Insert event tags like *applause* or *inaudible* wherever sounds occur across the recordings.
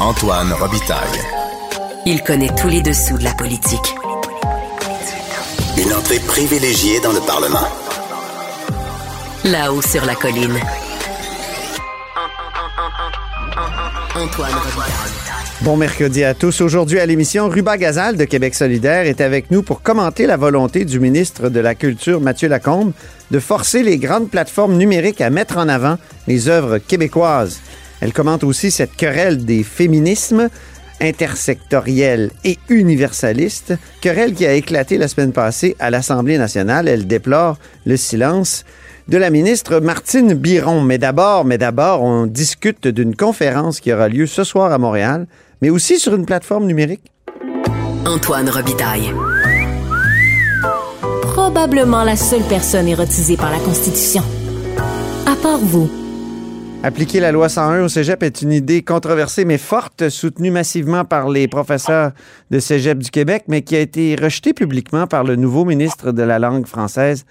Antoine Robitaille. Il connaît tous les dessous de la politique. Une entrée privilégiée dans le Parlement. Là-haut sur la colline. Antoine Robitaille. Bon mercredi à tous. Aujourd'hui à l'émission, Ruba Gazal de Québec solidaire est avec nous pour commenter la volonté du ministre de la Culture, Mathieu Lacombe, de forcer les grandes plateformes numériques à mettre en avant les œuvres québécoises. Elle commente aussi cette querelle des féminismes intersectoriels et universalistes, querelle qui a éclaté la semaine passée à l'Assemblée nationale. Elle déplore le silence de la ministre Martine Biron. Mais d'abord, mais d'abord, on discute d'une conférence qui aura lieu ce soir à Montréal, mais aussi sur une plateforme numérique. Antoine Robitaille. Probablement la seule personne érotisée par la Constitution. À part vous. Appliquer la loi 101 au cégep est une idée controversée mais forte, soutenue massivement par les professeurs de cégep du Québec, mais qui a été rejetée publiquement par le nouveau ministre de la langue française,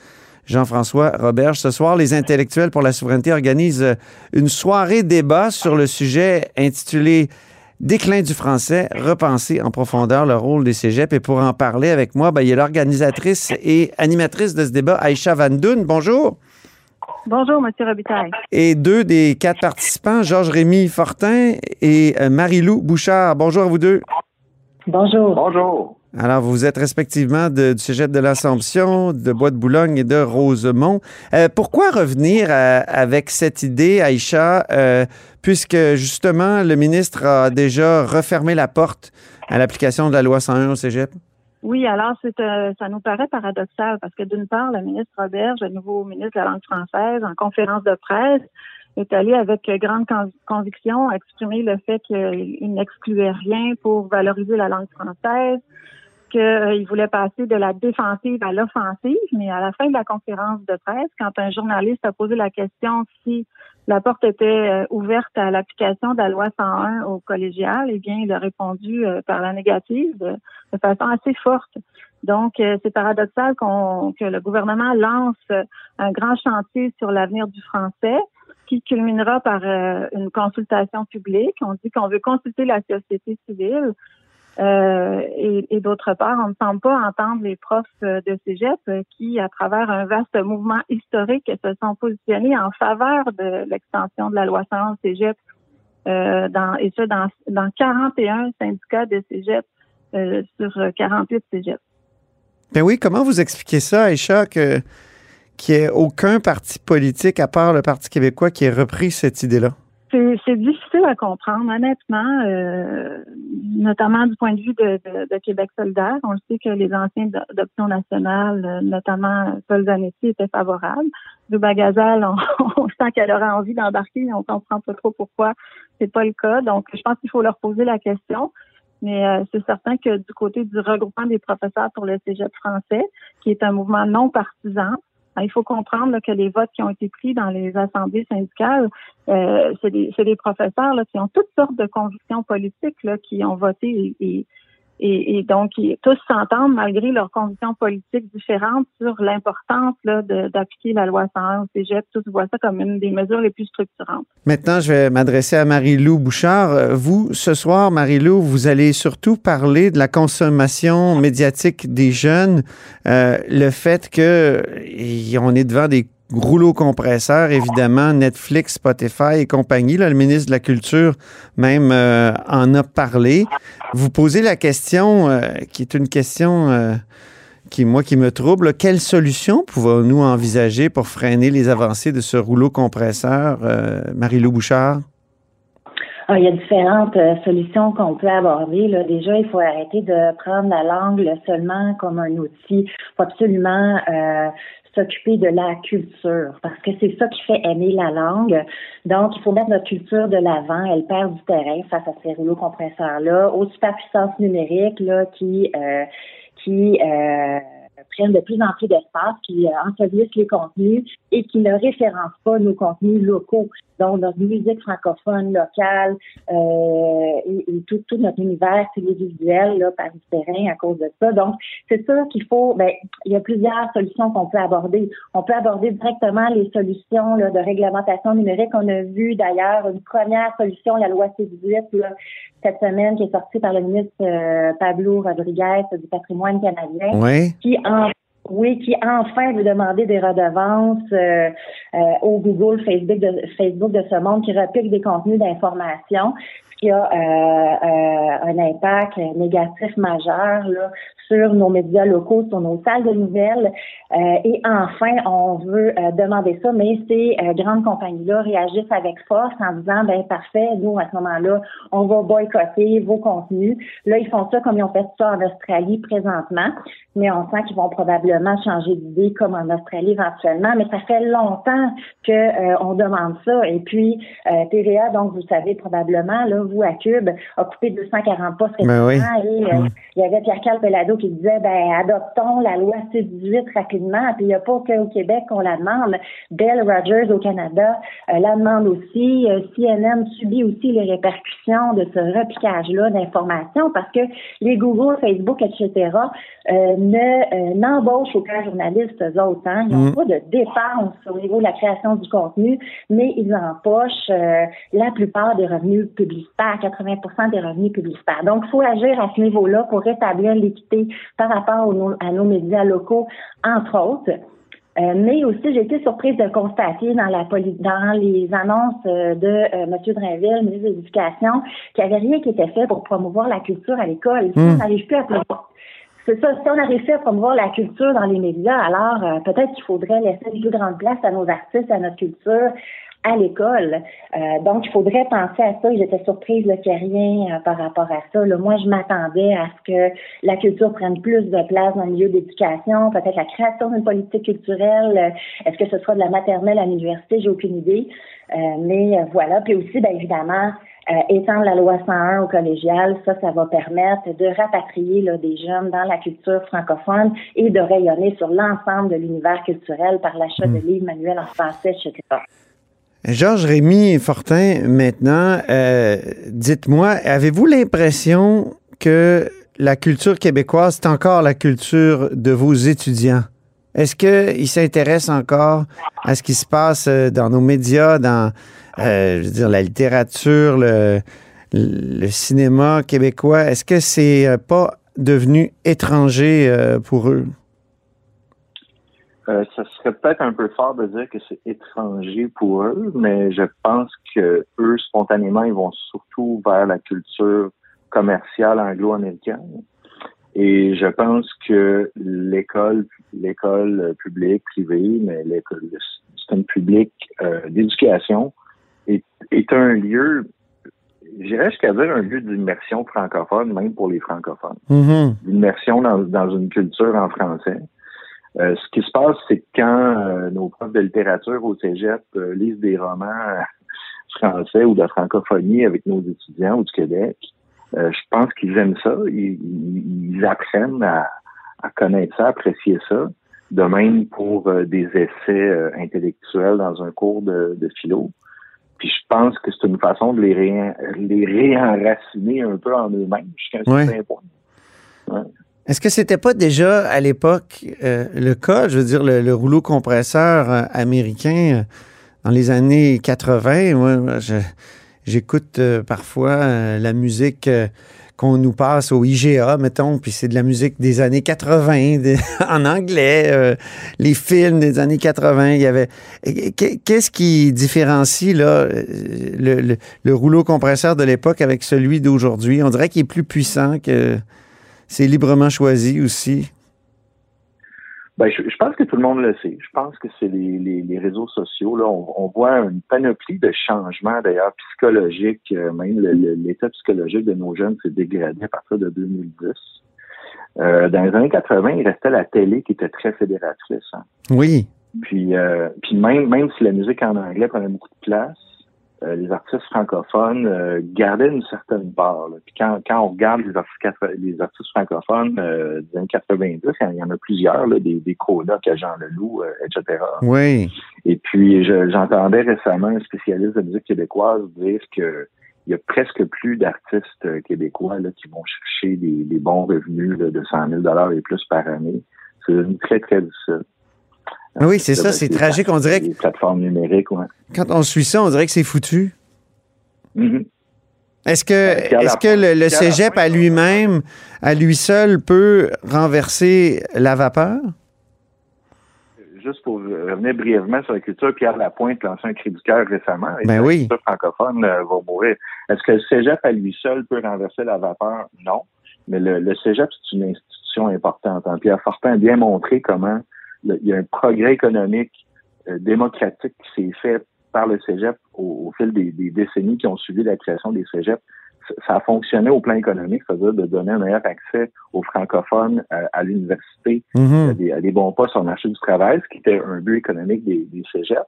Jean-François Roberge. Ce soir, les intellectuels pour la souveraineté organisent une soirée débat sur le sujet intitulé Déclin du français, repenser en profondeur le rôle des cégeps. Et pour en parler avec moi, ben, il y a l'organisatrice et animatrice de ce débat, Aïcha Van Doun. Bonjour. Bonjour, M. Robitaille. Et deux des quatre participants, Georges-Rémy Fortin et euh, Marie-Lou Bouchard. Bonjour à vous deux. Bonjour. Bonjour. Alors, vous êtes respectivement de- du Cégep de l'Assomption, de Bois-de-Boulogne et de Rosemont. Euh, pourquoi revenir à- avec cette idée, Aïcha, euh, puisque justement le ministre a déjà refermé la porte à l'application de la loi 101 au Cégep? Oui, alors c'est euh, ça nous paraît paradoxal parce que d'une part, le ministre Roberge, le nouveau ministre de la langue française, en conférence de presse, est allé avec grande con- conviction exprimer le fait qu'il n'excluait rien pour valoriser la langue française, qu'il voulait passer de la défensive à l'offensive, mais à la fin de la conférence de presse, quand un journaliste a posé la question si la porte était euh, ouverte à l'application de la loi 101 au collégial, eh bien, il a répondu euh, par la négative de, façon assez forte. Donc, euh, c'est paradoxal qu'on, que le gouvernement lance euh, un grand chantier sur l'avenir du français qui culminera par euh, une consultation publique. On dit qu'on veut consulter la société civile. Euh, et, d'autre part, on ne semble pas entendre les profs euh, de cégep euh, qui, à travers un vaste mouvement historique, se sont positionnés en faveur de l'extension de la loi 100 au cégep, dans, et ça dans, dans 41 syndicats de cégep sur 48 cégeps. Ben oui, comment vous expliquez ça, Aïcha, que qu'il n'y ait aucun parti politique, à part le Parti québécois, qui ait repris cette idée-là? C'est difficile à comprendre, honnêtement, euh, notamment du point de vue de, de- de Québec solidaire. On le sait que les anciens d'option nationale, euh, notamment Paul Zanetti, étaient favorables. Du Bagazal, on, *laughs* on sent qu'elle aurait envie d'embarquer, mais on comprend pas trop pourquoi c'est pas le cas. Donc, je pense qu'il faut leur poser la question. Mais euh, c'est certain que du côté du regroupement des professeurs pour le Cégep français, qui est un mouvement non partisan, il faut comprendre que les votes qui ont été pris dans les assemblées syndicales, euh, c'est des, professeurs qui ont toutes sortes de convictions politiques qui ont voté et, et, donc tous s'entendent malgré leurs convictions politiques différentes sur l'importance d'appliquer la loi 101 au Cégep. Tous voient ça comme une des mesures les plus structurantes. Maintenant, je vais m'adresser à Marie-Lou Bouchard. Euh, Vous, ce soir, Marie-Lou, vous allez surtout parler de la consommation médiatique des jeunes, euh, le fait que on est devant des rouleaux compresseurs, évidemment, Netflix, Spotify et compagnie. Là, le ministre de la Culture même euh, en a parlé. Vous posez la question, euh, qui est une question euh, qui, moi, qui me trouble. Quelle solution pouvons-nous envisager pour freiner les avancées de ce rouleau compresseur, Marie-Lou Bouchard? Ah, il y a différentes solutions qu'on peut aborder. Déjà, il faut arrêter de prendre la langue seulement comme un outil. Il faut absolument s'occuper de la culture, parce que c'est ça qui fait aimer la langue. Donc, il faut mettre notre culture de l'avant. Elle perd du terrain face à ces rouleaux compresseurs-là, aux superpuissances numériques là, qui, euh, qui euh, prennent de plus en plus d'espace, qui euh, ensevelissent les contenus et qui ne référencent pas nos contenus locaux. Donc, notre musique francophone locale euh, et, et, tout, tout notre univers télévisuel là, par terrain à cause de ça. Donc, c'est sûr qu'il faut, ben, il y a plusieurs solutions qu'on peut aborder. On peut aborder directement les solutions là, de réglementation numérique. On a vu d'ailleurs une première solution, la loi C18, là, cette semaine, qui est sortie par le ministre euh, Pablo Rodriguez du patrimoine canadien, Oui. qui en oui, qui enfin veut demander des redevances euh, euh, au Google, Facebook de, Facebook de ce monde qui repique des contenus d'information, ce qui a euh, euh, un impact négatif majeur là, sur nos médias locaux, sur nos salles de nouvelles. Euh, et enfin, on veut euh, demander ça, mais ces euh, grandes compagnies-là réagissent avec force en disant, ben parfait, nous, à ce moment-là, on va boycotter vos contenus. Là, ils font ça comme ils ont fait ça en Australie présentement, mais on sent qu'ils vont probablement changer d'idée comme en Australie éventuellement, mais ça fait longtemps que euh, on demande ça. Et puis, euh, TVA, donc vous savez probablement, là, vous à Cube, a coupé 240 postes Ben oui. récemment et euh, il y avait Pierre-Carl Pelado qui disait, ben adoptons la loi C-18 rapidement, puis il n'y a pas qu'au Québec qu'on la demande. Bell Rogers au Canada euh, la demande aussi. Euh, CNN subit aussi les répercussions de ce repiquage-là d'informations parce que les Google, Facebook, etc. Euh, ne euh, n'embauchent aucun journaliste eux autres. Hein. Ils n'ont Mm. pas de dépenses au niveau de la création du contenu, mais ils empochent la plupart des revenus publicitaires, 80% des revenus publicitaires. Donc, il faut agir à ce niveau-là pour rétablir l'équité par rapport à nos médias locaux, entre autres. Euh, mais aussi, j'ai été surprise de constater dans la poli- dans les annonces euh, de euh, M. Drainville, ministre de l'Éducation, qu'il n'y avait rien qui était fait pour promouvoir la culture à l'école. Si Mm. on n'arrive plus à promouvoir- c'est ça, si on n'arrive plus à promouvoir la culture dans les médias, alors euh, peut-être qu'il faudrait laisser une plus grande place à nos artistes, à notre culture, à l'école. Euh, donc, il faudrait penser à ça. J'étais surprise qu'il n'y ait rien euh, par rapport à ça. Là, moi, je m'attendais à ce que la culture prenne plus de place dans le milieu d'éducation, peut-être la création d'une politique culturelle. Euh, Est-ce que ce sera de la maternelle à l'université? J'ai aucune idée. Euh, mais euh, voilà. Puis aussi, bien évidemment, euh, étendre la loi 101 au collégial, ça, ça va permettre de rapatrier là, des jeunes dans la culture francophone et de rayonner sur l'ensemble de l'univers culturel par l'achat de livres manuels en français, etc. Georges Rémy Fortin, maintenant, euh, dites-moi, avez-vous l'impression que la culture québécoise, c'est encore la culture de vos étudiants? Est-ce qu'ils s'intéressent encore à ce qui se passe euh, dans nos médias, dans euh, je veux la littérature, le, cinéma québécois? Est-ce que c'est pas devenu étranger pour eux? Euh, ça serait peut-être un peu fort de dire que c'est étranger pour eux, mais je pense que eux, spontanément, ils vont surtout vers la culture commerciale anglo-américaine. Et je pense que l'école, l'école publique, privée, mais l'école, le système public euh, d'éducation est, est un lieu, j'irais jusqu'à dire un lieu d'immersion francophone, même pour les francophones. Mhm. D'immersion dans, dans une culture en français. Euh, ce qui se passe, c'est que quand euh, nos profs de littérature au cégep euh, lisent des romans euh, français ou de francophonie avec nos étudiants au du Québec, euh, je pense qu'ils aiment ça. Ils, ils- apprennent à, à connaître ça, à apprécier ça. De même pour euh, des essais euh, intellectuels dans un cours de, de philo. Puis je pense que c'est une façon de les, réen- les réenraciner un peu en eux-mêmes jusqu'à un Ouais. certain point. Ouais. Est-ce que c'était pas déjà à l'époque euh, le cas, je veux dire, le, le rouleau compresseur euh, américain euh, dans les années 80? Moi, j'écoute parfois la musique qu'on nous passe au IGA, mettons, puis c'est de la musique des années 80, des- *laughs* en anglais, les films des années 80. Il y avait. Qu- Qu'est-ce qui différencie là, le rouleau compresseur de l'époque avec celui d'aujourd'hui? On dirait qu'il est plus puissant que. C'est librement choisi aussi? Ben, je, je pense que tout le monde le sait. Je pense que c'est les, les, les réseaux sociaux. Là, on, on voit une panoplie de changements, d'ailleurs, psychologiques. Euh, Même l'état psychologique de nos jeunes s'est dégradé à partir de 2010. Euh, dans les années 80, il restait la télé qui était très fédératrice. hein. Oui. Puis, euh, puis même, même si la musique en anglais prenait beaucoup de place, euh, les artistes francophones euh, gardaient une certaine part. là. Puis quand, quand on regarde les artistes, les artistes francophones euh, des années 90, il y en a plusieurs, là, des, des Colocs à Jean Leloup, euh, etc. Oui. Et puis, je- j'entendais récemment un spécialiste de musique québécoise dire que il y a presque plus d'artistes euh, québécois là, qui vont chercher des, des bons revenus là, de 100 000 et plus par année. C'est très, très difficile. Ah oui, c'est ça, Ben, c'est tragique. On dirait que Les plateformes numériques, ouais. quand on suit ça, on dirait que c'est foutu. Mhm. Est-ce que, Pierre est-ce que le, cégep à lui-même, à lui seul, peut renverser la vapeur? Juste pour revenir brièvement sur la culture, Pierre Lapointe lancé un cri du cœur récemment. Et Ben la oui. culture francophone euh, va mourir. Est-ce que le cégep à lui seul peut renverser la vapeur? Non. Mais le, le cégep, c'est une institution importante. Pierre Fortin a bien montré comment le- il y a un progrès économique euh, démocratique qui s'est fait par le cégep au, au fil des, des décennies qui ont suivi la création des cégeps. Ça- a fonctionné au plan économique, c'est-à-dire de donner un meilleur accès aux francophones à, à l'université, à, Mhm. des, à des bons postes sur le marché du travail, ce qui était un but économique des, des cégeps.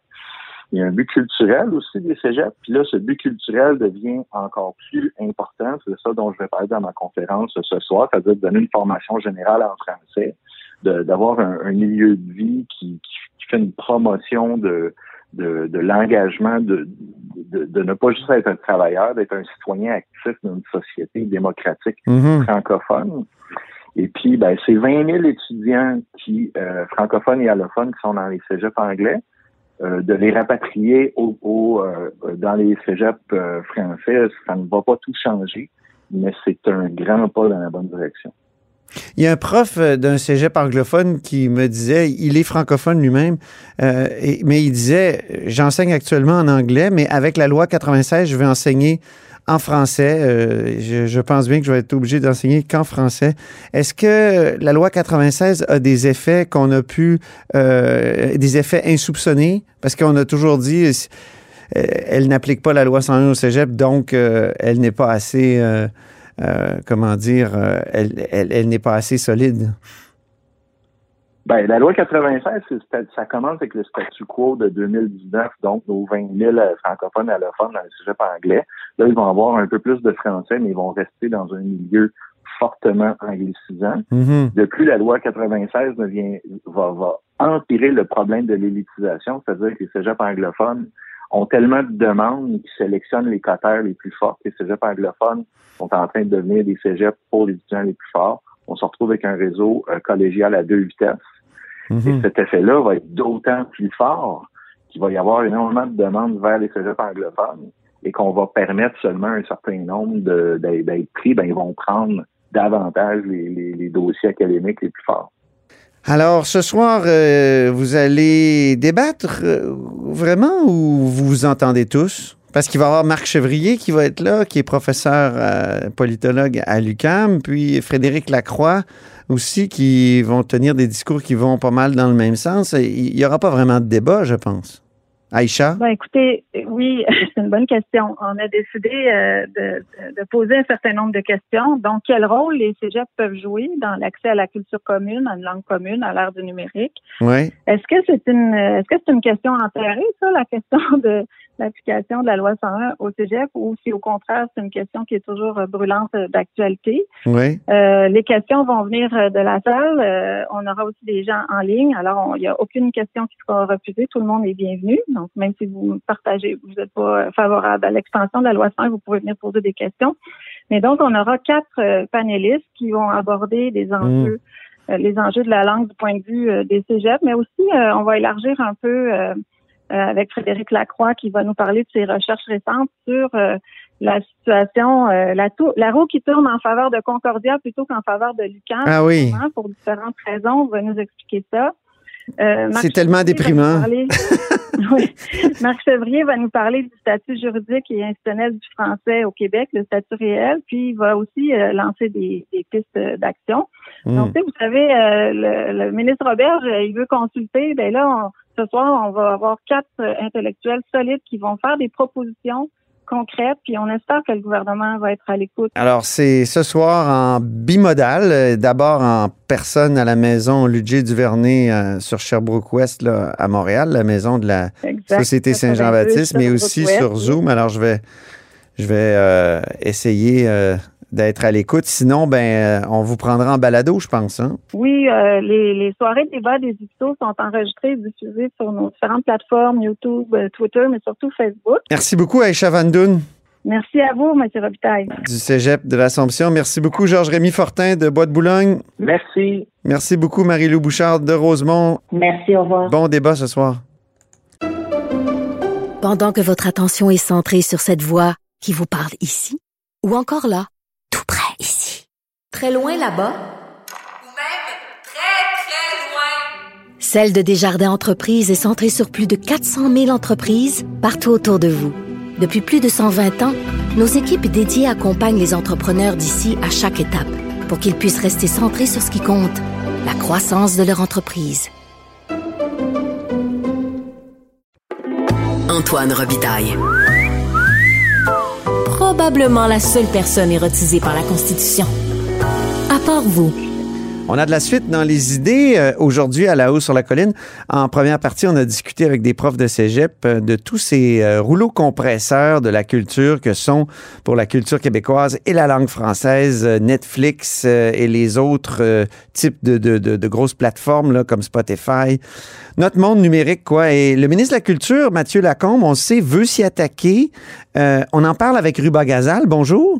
Il y a un but culturel aussi des cégeps. Puis là, ce but culturel devient encore plus important. C'est ça dont je vais parler dans ma conférence ce soir, c'est-à-dire de donner une formation générale en français, d'avoir un, un milieu de vie qui, qui, qui fait une promotion de, de, de l'engagement, de, de, de ne pas juste être un travailleur, d'être un citoyen actif dans une société démocratique Mhm. francophone. Et puis, ben, c'est 20 000 étudiants qui, euh, francophones et allophones qui sont dans les cégeps anglais, euh, de les rapatrier au, au, euh, dans les cégeps euh, français, ça ne va pas tout changer, mais c'est un grand pas dans la bonne direction. Il y a un prof euh, d'un cégep anglophone qui me disait, il est francophone lui-même, euh, mais il disait, j'enseigne actuellement en anglais, mais avec la loi 96, je vais enseigner en français. Euh, je, pense bien que je vais être obligé d'enseigner qu'en français. Est-ce que la loi 96 a des effets qu'on a pu, euh, des effets insoupçonnés? Parce qu'on a toujours dit, euh, elle n'applique pas la loi 101 au cégep, donc euh, elle n'est pas assez... euh, euh, comment dire, euh, elle, elle, elle n'est pas assez solide. Ben, la loi 96, c'est- ça commence avec le statu quo de 2019, donc nos 20 000 francophones allophones dans le cégep anglais. Là, ils vont avoir un peu plus de français, mais ils vont rester dans un milieu fortement anglicisant. Mhm. De plus, la loi 96 ne vient, va, va empirer le problème de l'élitisation, c'est-à-dire que les cégeps anglophones ont tellement de demandes qu'ils sélectionnent les cotères les plus forts. Les cégeps anglophones sont en train de devenir des cégeps pour les étudiants les plus forts. On se retrouve avec un réseau euh, collégial à deux vitesses. Et Mhm. cet effet-là va être d'autant plus fort qu'il va y avoir énormément de demandes vers les cégeps anglophones et qu'on va permettre seulement un certain nombre d'être d'être pris, ben, ils vont prendre davantage les, les- les dossiers académiques les plus forts. Alors, ce soir, euh, vous allez débattre euh, vraiment ou vous vous entendez tous? Parce qu'il va y avoir Marc Chevrier qui va être là, qui est professeur euh, politologue à l'UCAM, puis Frédéric Lacroix aussi, qui vont tenir des discours qui vont pas mal dans le même sens. Il n'y aura pas vraiment de débat, je pense. Aïcha? Ben, écoutez, oui, *laughs* c'est une bonne question. On a décidé euh, de, de- poser un certain nombre de questions. Donc, quel rôle les cégeps peuvent jouer dans l'accès à la culture commune, à une langue commune, à l'ère du numérique? Oui. Est-ce que c'est une est-ce que c'est une question enterrée, ça, la question *laughs* de l'application de la loi 101 au cégep, ou si au contraire c'est une question qui est toujours brûlante d'actualité? Oui. Euh, les questions vont venir de la salle. Euh, on aura aussi des gens en ligne. Alors, il n'y a aucune question qui sera refusée. Tout le monde est bienvenu. Donc, même si vous partagez, vous n'êtes pas euh, favorable à l'extension de la loi 101, vous pouvez venir poser des questions. Mais donc, on aura quatre euh, panélistes qui vont aborder des enjeux, euh, les enjeux de la langue du point de vue des cégeps, mais aussi, on va élargir un peu avec Frédéric Lacroix qui va nous parler de ses recherches récentes sur euh, la situation, euh, la, roue qui tourne en faveur de Concordia plutôt qu'en faveur de Lucan. Ah oui. Pour différentes raisons, on va nous expliquer ça. Euh, C'est tellement déprimant. *laughs* *laughs* Oui. Marc Chevrier va nous parler du statut juridique et institutionnel du français au Québec, le statut réel, puis il va aussi euh, lancer des, des pistes d'action. Mm. Donc, tu sais, vous savez, euh, le, le ministre Roberge, euh, il veut consulter. Ben là, on- ce soir, on va avoir quatre euh, intellectuels solides qui vont faire des propositions concrètes, puis on espère que le gouvernement va être à l'écoute. Alors, c'est ce soir en bimodal, d'abord en personne à la maison Ludger Duvernay euh, sur Sherbrooke-Ouest, là, à Montréal, la maison de la Exact. Société Saint-Jean-Baptiste, mais aussi sur. Zoom. Alors, je vais, je vais euh, essayer euh, d'être à l'écoute. Sinon, ben, euh, on vous prendra en balado, je pense. Hein? Oui, euh, les, les soirées de débat des éditos sont enregistrées et diffusées sur nos différentes plateformes, YouTube, euh, Twitter, mais surtout Facebook. Merci beaucoup, Aïcha Van Doun. Merci à vous, M. Robitaille. du Cégep de l'Assomption. Merci beaucoup, Georges-Rémy Fortin de Bois de Boulogne. Merci. Merci beaucoup, Marie-Lou Bouchard de Rosemont. Merci, au revoir. Bon débat ce soir. Pendant que votre attention est centrée sur cette voix qui vous parle ici, ou encore là, très loin là-bas, Ou même très, très loin. Celle de Desjardins Entreprises est centrée sur plus de 400 000 entreprises partout autour de vous. Depuis plus de 120 ans, nos équipes dédiées accompagnent les entrepreneurs d'ici à chaque étape pour qu'ils puissent rester centrés sur ce qui compte, la croissance de leur entreprise. Antoine Robitaille. Probablement la seule personne érotisée par la Constitution. À part vous. On a de la suite dans les idées. Euh, Aujourd'hui, à la hausse sur la colline, en première partie, on a discuté avec des profs de cégep euh, de tous ces euh, rouleaux compresseurs de la culture que sont pour la culture québécoise et la langue française, euh, Netflix euh, et les autres euh, types de, de- de- de grosses plateformes là, comme Spotify. Notre monde numérique, quoi. Et le ministre de la Culture, Mathieu Lacombe, on le sait, veut s'y attaquer. Euh, on en parle avec Ruba Gazal. Bonjour.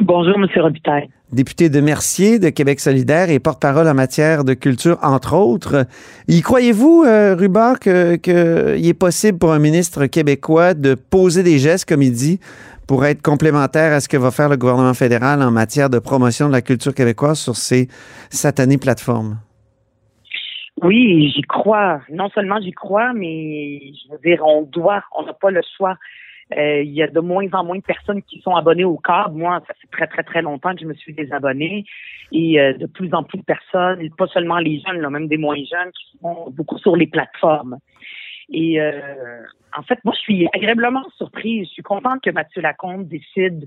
Bonjour, M. Robitaille. Député de Mercier de Québec solidaire et porte-parole en matière de culture, entre autres. Y croyez-vous, euh, Ruba, qu'il est possible pour un ministre québécois de poser des gestes, comme il dit, pour être complémentaire à ce que va faire le gouvernement fédéral en matière de promotion de la culture québécoise sur ces satanées plateformes? Oui, j'y crois. Non seulement j'y crois, mais je veux dire, on doit, on n'a pas le choix. Euh, Il y a de moins en moins de personnes qui sont abonnées au câble. Moi, ça fait très, très, très longtemps que je me suis désabonnée. Et euh, de plus en plus de personnes, pas seulement les jeunes, là, même des moins jeunes, qui sont beaucoup sur les plateformes. Et euh, en fait, moi, je suis agréablement surprise. Je suis contente que Mathieu Lacombe décide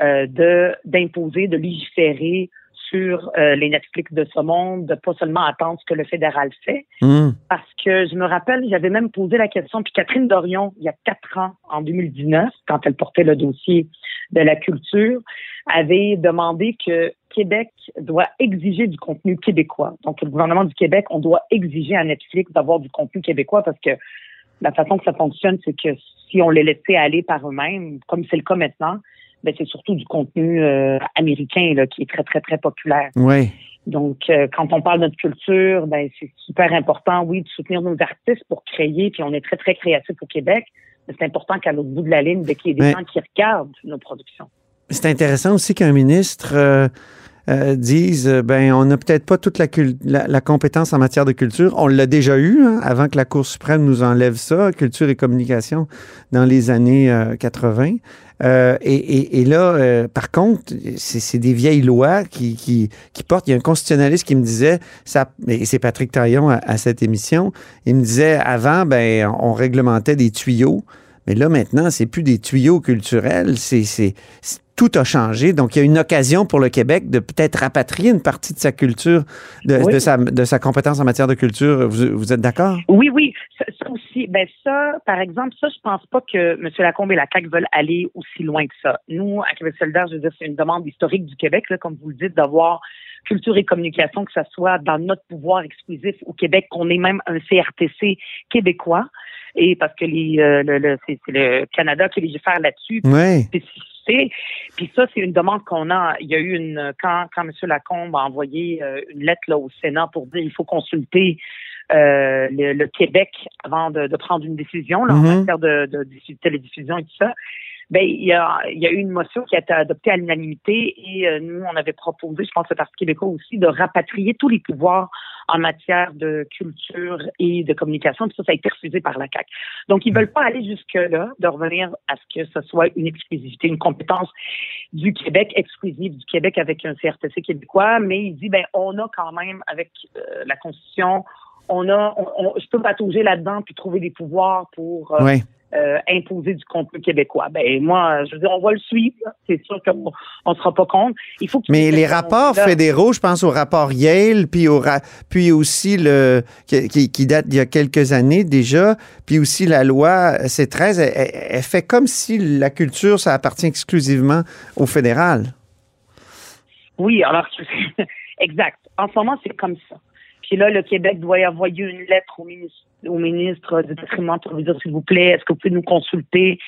euh, de d'imposer, de légiférer sur euh, les Netflix de ce monde, de pas seulement attendre ce que le fédéral fait, Hum. parce que je me rappelle, j'avais même posé la question, puis Catherine Dorion, il y a quatre ans, en 2019, quand elle portait le dossier de la culture, avait demandé que Québec doit exiger du contenu québécois. Donc, le gouvernement du Québec, on doit exiger à Netflix d'avoir du contenu québécois parce que la façon que ça fonctionne, c'est que si on les laissait aller par eux-mêmes, comme c'est le cas maintenant, ben c'est surtout du contenu euh, américain là, qui est très, très, très populaire. Oui. Donc, euh, quand on parle de notre culture, ben c'est super important, oui, de soutenir nos artistes pour créer, puis on est très, très créatifs au Québec, mais c'est important qu'à l'autre bout de la ligne, ben, qu'il y ait des Mais- gens qui regardent nos productions. C'est intéressant aussi qu'un ministre euh, euh, dise euh, ben on n'a peut-être pas toute la, la, la compétence en matière de culture. On l'a déjà eu hein, avant que la Cour suprême nous enlève ça, culture et communication, dans les années euh, 80. Euh, et, et- et là, euh, par contre, c'est c'est des vieilles lois qui, qui, qui portent. Il y a un constitutionnaliste qui me disait, ça, et c'est Patrick Taillon à, à cette émission, il me disait avant, ben on réglementait des tuyaux. Mais là, maintenant, c'est plus des tuyaux culturels, c'est, tout a changé. Donc, il y a une occasion pour le Québec de peut-être rapatrier une partie de sa culture, de, Oui. de sa, de sa compétence en matière de culture. Vous, vous êtes d'accord? Oui, oui. Ben ça, par exemple, ça, je pense pas que M. Lacombe et la CAQ veulent aller aussi loin que ça. Nous, à Québec solidaire, je veux dire, c'est une demande historique du Québec, là, comme vous le dites, d'avoir culture et communication, que ça soit dans notre pouvoir exclusif au Québec, qu'on ait même un CRTC québécois. Et parce que les, euh, le, le- c'est, le Canada qui légifère là-dessus. Oui. Puis ça, c'est une demande qu'on a. Il y a eu une quand quand M. Lacombe a envoyé euh, une lettre là, au Sénat pour dire il faut consulter euh, le, le Québec avant de, de prendre une décision là, Mhm. en matière de, de, diffu- télédiffusion et tout ça. Ben, il y a, il y a eu une motion qui a été adoptée à l'unanimité et euh, nous, on avait proposé, je pense le Parti québécois aussi, de rapatrier tous les pouvoirs en matière de culture et de communication. Puis ça, ça a été refusé par la CAQ. Donc, ils veulent pas aller jusque-là, de revenir à ce que ce soit une exclusivité, une compétence du Québec, exclusive du Québec avec un CRTC québécois, mais il dit, ben, on a quand même, avec euh, la Constitution, on a, on, on- je peux patauger là-dedans puis trouver des pouvoirs pour euh, Oui. euh, imposer du contenu québécois. Ben moi, je veux dire, on va le suivre. C'est sûr qu'on on sera pas contre. Il faut Mais les rapports fédéraux, je pense au rapport Yale, puis, au ra- puis aussi le qui, qui- qui date d'il y a quelques années déjà, puis aussi la loi C13, elle, elle- elle fait comme si la culture, ça appartient exclusivement au fédéral. Oui, alors *laughs* exact. En ce moment, c'est comme ça. Puis là, le Québec doit y envoyer une lettre au ministre, au ministre du patrimoine pour lui dire s'il vous plaît, est-ce que vous pouvez nous consulter?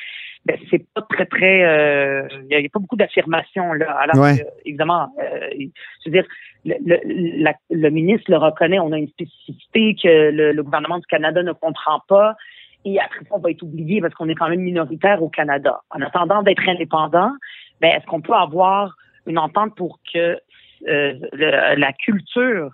Ben, c'est pas très, très euh, il y a, il y a pas beaucoup d'affirmations là. Alors Ouais. que, évidemment, euh, je veux dire, le, le, la- le ministre le reconnaît, on a une spécificité que le, le gouvernement du Canada ne comprend pas. Et après ça, on va être oublié parce qu'on est quand même minoritaire au Canada. En attendant d'être indépendant, ben, est-ce qu'on peut avoir une entente pour que euh, le- la culture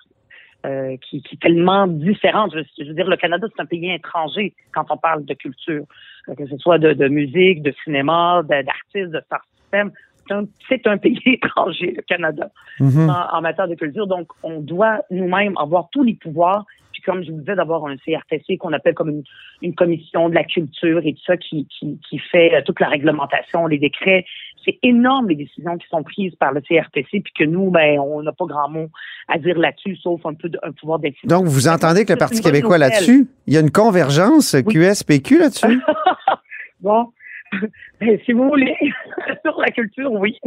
euh, qui, qui est tellement différente. Je, je veux dire, le Canada, c'est un pays étranger quand on parle de culture, Euh, que ce soit de, de musique, de cinéma, d'artistes, de star system. C'est un, c'est un pays *laughs* étranger, le Canada, Mhm. en, en matière de culture. Donc, on doit nous-mêmes avoir tous les pouvoirs. Puis, comme je vous disais, d'avoir un CRTC qu'on appelle comme une, une commission de la culture et tout ça qui, qui, qui fait euh, toute la réglementation, les décrets. C'est énorme les décisions qui sont prises par le CRTC, puis que nous, ben, on n'a pas grand mot à dire là-dessus, sauf un peu de, un pouvoir d'influence. Donc, vous entendez que le Parti québécois là-dessus, il y a une convergence QS-PQ là-dessus? *laughs* Bon, *laughs* ben, si vous voulez, *laughs* sur la culture, oui.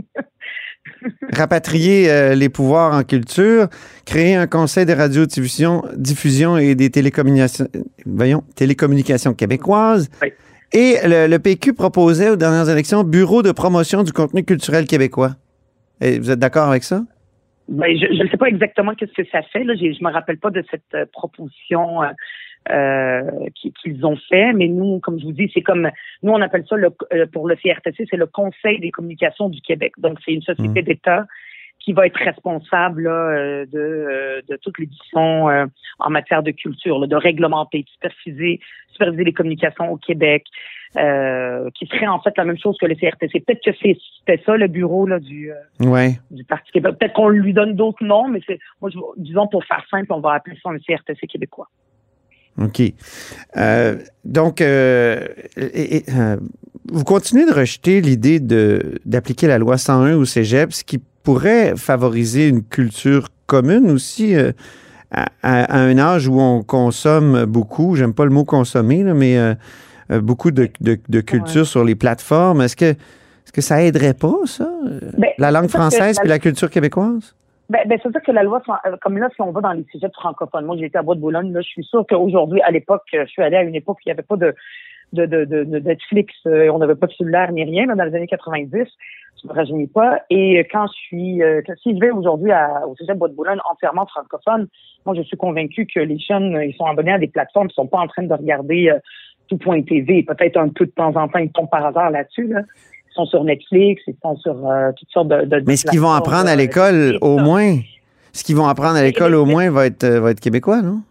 Rapatrier euh, les pouvoirs en culture, créer un conseil de radiodiffusion diffusion et des télécommunications, voyons, télécommunications québécoises. Oui. Et le, le PQ proposait aux dernières élections Bureau de promotion du contenu culturel québécois. Et vous êtes d'accord avec ça? Ben, je ne sais pas exactement qu'est-ce que ça fait. Là. Je me rappelle pas de cette euh, proposition euh, euh, qui- qu'ils ont fait, mais nous, comme je vous dis, c'est comme nous on appelle ça le, pour le CRTC, c'est le Conseil des communications du Québec. Donc c'est une société Mm. d'État qui va être responsable là, de, de toute l'édition euh, en matière de culture, là, de réglementer, de superviser, superviser les communications au Québec, euh, qui serait en fait la même chose que le CRTC. Peut-être que c'est- c'était ça le bureau là, du, euh, du Parti québécois. Peut-être qu'on lui donne d'autres noms, mais c'est moi, je, disons pour faire simple, on va appeler ça un CRTC québécois. OK. Euh, donc, euh, et- et, euh, vous continuez de rejeter l'idée d'appliquer la loi 101 au cégep, ce qui pourrait favoriser une culture commune aussi à, un âge où on consomme beaucoup, j'aime pas le mot consommer, là, mais euh, euh, beaucoup de, de, de culture sur les plateformes. Est-ce que, est-ce que ça aiderait pas, ça? Ben, la langue sûr française puis la culture québécoise? Ben, ben c'est sûr que la loi, euh, comme là, si on va dans les sujets francophones, moi j'ai été à Bois-de-Boulogne, là, je suis sûre qu'aujourd'hui, à l'époque, je suis allée à une époque où il n'y avait pas de, de, de, de, de Netflix, euh, on n'avait pas de cellulaire ni rien, là, dans les années 90, je me rajeunis pas. Et euh, quand je suis, euh, que- si je vais aujourd'hui au sujet de Bois-de-Boulogne entièrement francophone, moi je suis convaincue que les jeunes, ils sont abonnés à des plateformes, ils sont pas en train de regarder euh, tout.tv, peut-être un peu de temps en temps, ils tombent par hasard là-dessus, là. Ils sont sur Netflix, ils sont sur toutes sortes de, de Mais ce qu'ils vont apprendre à l'école, au moins, ce qu'ils vont apprendre à l'école, au moins, va être, va être québécois, non?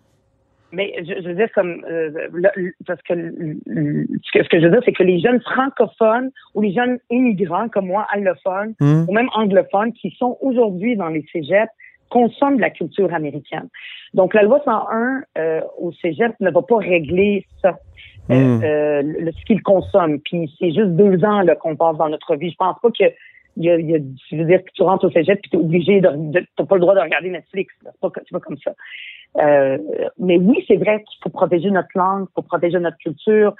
Mais je, je veux dire comme euh, le- le- parce que le- ce que ce que je veux dire c'est que les jeunes francophones ou les jeunes immigrants comme moi allophones Hmm. ou même anglophones qui sont aujourd'hui dans les cégeps consomment de la culture américaine. Donc la loi 101 euh, au cégep ne va pas régler ça. Euh, Hmm. euh, le- ce qu'ils consomment. Puis c'est juste deux ans là, qu'on passe dans notre vie. Je pense pas que il y a, il y a, je veux dire que tu rentres au cégep puis t'es obligé de, de t'as pas le droit de regarder Netflix. C'est pas, pas comme ça. Euh, mais oui, c'est vrai qu'il faut protéger notre langue, faut protéger notre culture.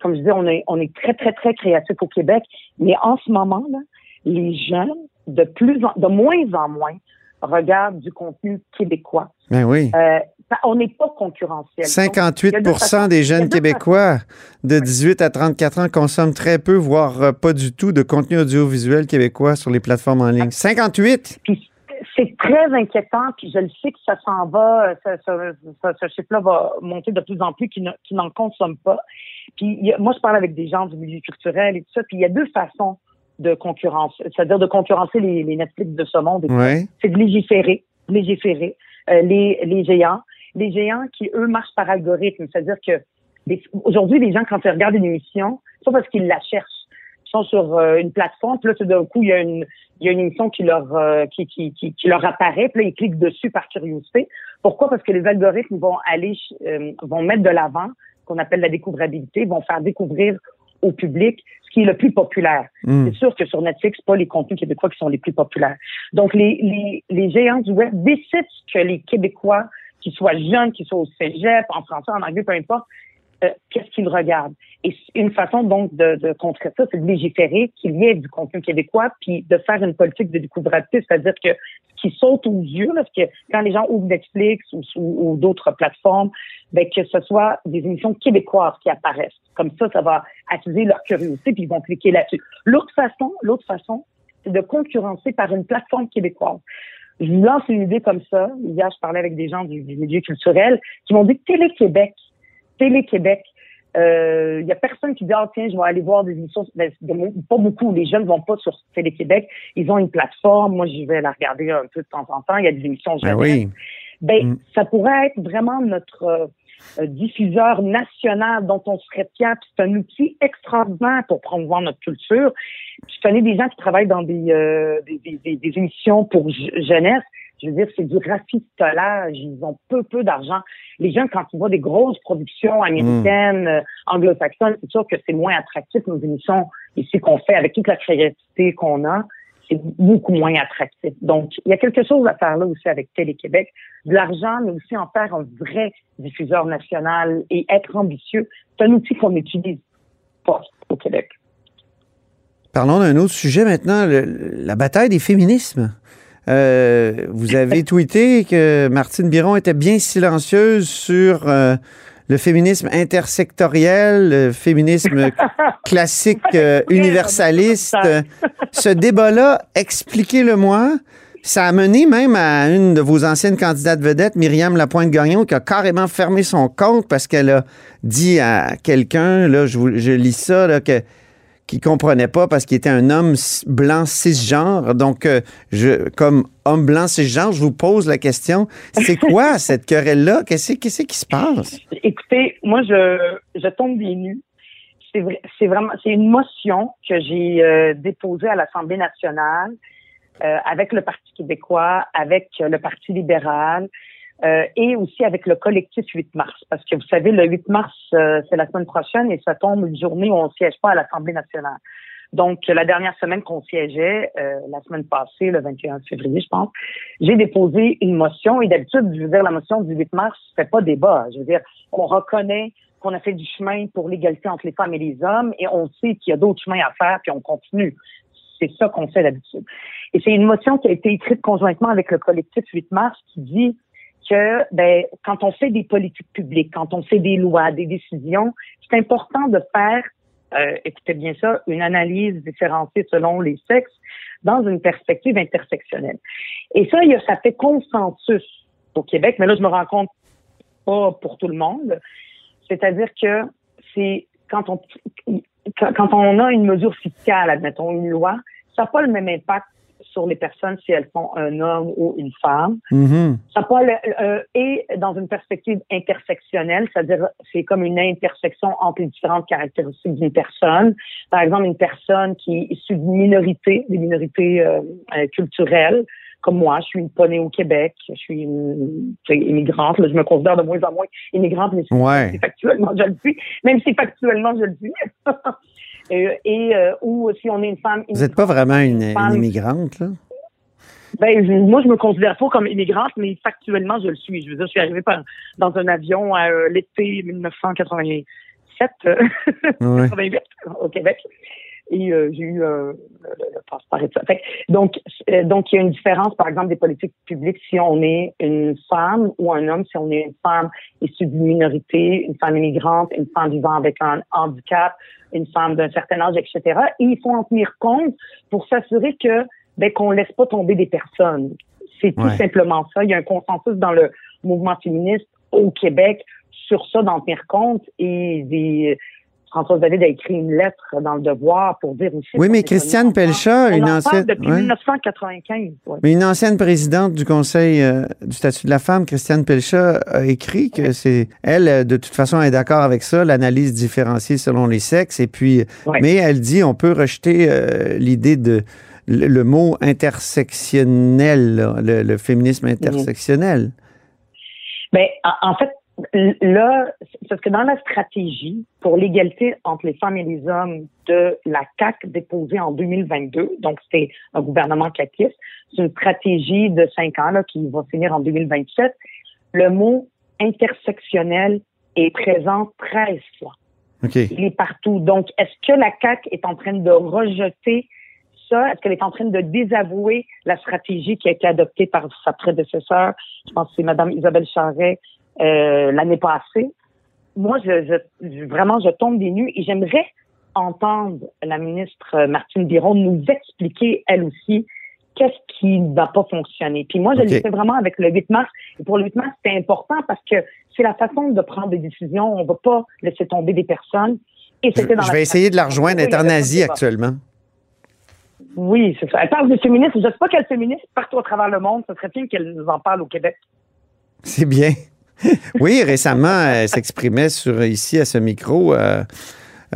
Comme je dis, on est, on est très, très, très créatif au Québec. Mais en ce moment, là, les jeunes, de plus en, de moins en moins, regardent du contenu québécois. Ben oui. Euh, on n'est pas concurrentiel. Donc, 58 il y a deux façons- des jeunes Québécois de 18 à 34 ans consomment très peu, voire euh, pas du tout, de contenu audiovisuel québécois sur les plateformes en ligne. 58! Puis c'est très inquiétant, puis je le sais que ça s'en va, euh, ça, ça- ça- ce chiffre-là va monter de plus en plus, qui, ne- qui n'en consomment pas. Puis a- moi, je parle avec des gens du milieu culturel et tout ça, puis il y a deux façons de concurrence, c'est-à-dire de concurrencer les, les Netflix de ce monde. Ouais. C'est de légiférer, légiférer les, les géants, les géants qui, eux, marchent par algorithme, c'est-à-dire que aujourd'hui, les gens, quand ils regardent une émission, c'est pas parce qu'ils la cherchent. Ils sont sur euh, une plateforme, puis là, tout d'un coup, il y a une, il y a une émission qui leur, euh, qui, qui, qui, leur apparaît, puis là, ils cliquent dessus par curiosité. Pourquoi? Parce que les algorithmes vont aller, euh, vont mettre de l'avant qu'on appelle la découvrabilité, vont faire découvrir au public ce qui est le plus populaire. Mm. C'est sûr que sur Netflix, pas les contenus québécois qui sont les plus populaires. Donc, les, les, les géants du web décident que les Québécois, qu'ils soient jeunes, qu'ils soient au cégep, en français, en anglais, peu importe, euh, qu'est-ce qu'ils regardent. Et une façon donc de, de contrer ça, c'est de légiférer qu'il y ait du contenu québécois, puis de faire une politique de découvrabilité, c'est-à-dire que ce qui saute aux yeux, là, parce que quand les gens ouvrent Netflix ou, ou, ou d'autres plateformes, ben, que ce soit des émissions québécoises qui apparaissent. Comme ça, ça va attiser leur curiosité, puis ils vont cliquer là-dessus. L'autre façon, l'autre façon, c'est de concurrencer par une plateforme québécoise. Je vous lance une idée comme ça. Hier, je parlais avec des gens du, du milieu culturel qui m'ont dit Télé-Québec Télé-Québec. Il euh, y a personne qui dit ah tiens je vais aller voir des émissions ben, pas beaucoup les jeunes vont pas sur Télé-Québec ils ont une plateforme moi je vais la regarder un peu de temps en temps il y a des émissions Ben oui. ben Mm. ça pourrait être vraiment notre euh, diffuseur national dont on serait fier puis c'est un outil extraordinaire pour promouvoir notre culture je connais des gens qui travaillent dans des euh, des, des, des- des émissions pour je- jeunesse je veux dire, c'est du rafistolage. Ils ont peu, peu d'argent. Les gens, quand ils voient des grosses productions américaines, euh, anglo-saxonnes, c'est sûr que c'est moins attractif, nos émissions ici qu'on fait avec toute la créativité qu'on a. C'est beaucoup moins attractif. Donc, il y a quelque chose à faire là aussi avec Télé-Québec. De l'argent, mais aussi en faire un vrai diffuseur national et être ambitieux. C'est un outil qu'on utilise pas au Québec. Parlons d'un autre sujet maintenant, le- la bataille des féminismes. Euh, vous avez *laughs* tweeté que Martine Biron était bien silencieuse sur euh, le féminisme intersectoriel, le féminisme *laughs* classique euh, universaliste. Ce débat-là, expliquez-le-moi. Ça a mené même à une de vos anciennes candidates vedettes, Myriam Lapointe-Gagnon, qui a carrément fermé son compte parce qu'elle a dit à quelqu'un, là, je, vous- je lis ça, là, que qui comprenait pas parce qu'il était un homme blanc cisgenre. Donc, euh, je, comme homme blanc cisgenre, je vous pose la question, c'est *laughs* quoi cette querelle-là? Qu'est-ce qu'est-ce qui se passe? Écoutez, moi, je, je tombe des nues. C'est vrai- c'est vraiment, c'est une motion que j'ai euh, déposée à l'Assemblée nationale euh, avec le Parti québécois, avec euh, le Parti libéral euh, et aussi avec le collectif 8 mars. Parce que vous savez, le 8 mars, euh, c'est la semaine prochaine et ça tombe une journée où on ne siège pas à l'Assemblée nationale. Donc, la dernière semaine qu'on siégeait, euh, la semaine passée, le 21 février, je pense, j'ai déposé une motion et d'habitude, je veux dire, la motion du 8 mars, c'est pas débat. Je veux dire, on reconnaît qu'on a fait du chemin pour l'égalité entre les femmes et les hommes et on sait qu'il y a d'autres chemins à faire puis on continue. C'est ça qu'on fait d'habitude. Et c'est une motion qui a été écrite conjointement avec le collectif 8 mars qui dit que ben, quand on fait des politiques publiques, quand on fait des lois, des décisions, c'est important de faire, euh, écoutez bien ça, une analyse différenciée selon les sexes dans une perspective intersectionnelle. Et ça, ça fait consensus au Québec, mais là, je me rends compte pas pour tout le monde. C'est-à-dire que c'est quand on quand on a une mesure fiscale, admettons une loi, ça n'a pas le même impact sur les personnes si elles sont un homme ou une femme. Mhm. Ça pas le, euh, et dans une perspective intersectionnelle, c'est-à-dire c'est comme une intersection entre les différentes caractéristiques d'une personne. Par exemple, une personne qui est issue d'une minorité, des minorités euh, euh, culturelles, comme moi, je suis une née au Québec, je suis une immigrante, là, je me considère de moins en moins immigrante, mais Ouais. si factuellement je le suis, même si factuellement je le suis. *laughs* Euh, et euh, ou si on est une femme. Vous n'êtes pas vraiment une, une femme- immigrante, là? ben, je- moi, je me considère pas comme immigrante, mais factuellement, je le suis. Je veux dire, je suis arrivée par- dans un avion à euh, l'été 1987, euh, Ouais. *laughs* 88, au Québec. Et euh, j'ai eu euh, le, ça. Fait donc, euh, donc, il y a une différence, par exemple, des politiques publiques si on est une femme ou un homme, si on est une femme issue d'une minorité, une femme immigrante, une femme vivant avec un handicap, une femme d'un certain âge, etc. Et il faut en tenir compte pour s'assurer que ben, qu'on laisse pas tomber des personnes. C'est tout Ouais. simplement ça. Il y a un consensus dans le mouvement féministe au Québec sur ça, d'en tenir compte. Et des, Françoise David a écrit une lettre dans le Devoir pour dire aussi. Oui, mais Christiane on une ancienne- depuis ouais. 1995. ouais. Mais une ancienne présidente du Conseil euh, du statut de la femme, Christiane Pelchat, a écrit que c'est elle, euh, de toute façon, est d'accord avec ça, l'analyse différenciée selon les sexes. Et puis, Ouais. mais elle dit, on peut rejeter euh, l'idée de le, le mot intersectionnel, là, le, le féminisme intersectionnel. Ben, en en fait, là, c'est parce que dans la stratégie pour l'égalité entre les femmes et les hommes de la CAC déposée en 2022, donc c'était un gouvernement caquiste, c'est une stratégie de cinq ans là, qui va finir en 2027. Le mot intersectionnel est présent 13 fois. OK. Il est partout. Donc, est-ce que la CAC est en train de rejeter ça? Est-ce qu'elle est en train de désavouer la stratégie qui a été adoptée par sa prédécesseur? Je pense que c'est Mme Isabelle Charret euh, l'année passée. Moi, je, je- je- vraiment, je tombe des nues et j'aimerais entendre la ministre euh, Martine Biron nous expliquer, elle aussi, qu'est-ce qui n'a pas fonctionné. Puis moi, je OK. le fais vraiment avec le 8 mars. Et pour le 8 mars, c'est important parce que c'est la façon de prendre des décisions. On ne va pas laisser tomber des personnes. Et Je, c'était dans je vais essayer de la rejoindre. Elle est en Asie de actuellement. Oui, c'est ça. Elle parle des féministes. Je ne sais pas quelle féministe partout à travers le monde. Ce serait bien qu'elle nous en parle au Québec. C'est bien. *laughs* oui, récemment, elle s'exprimait sur ici à ce micro euh,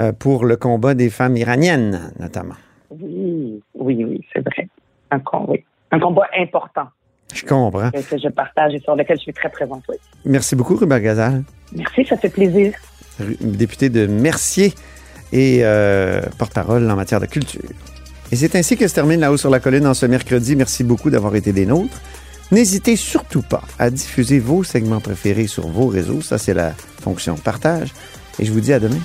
euh, pour le combat des femmes iraniennes, notamment. Oui, oui, oui, c'est vrai. Un, com- oui. Un combat important Je comprends. que, je partage et sur lequel je suis très présente. Oui. Merci beaucoup, Ruba Gazal, Merci, ça fait plaisir. député de Mercier et euh, porte-parole en matière de culture. Et c'est ainsi que se termine La Haut sur la Colline en ce mercredi. Merci beaucoup d'avoir été des nôtres. N'hésitez surtout pas à diffuser vos segments préférés sur vos réseaux. Ça, c'est la fonction partage. Et je vous dis à demain.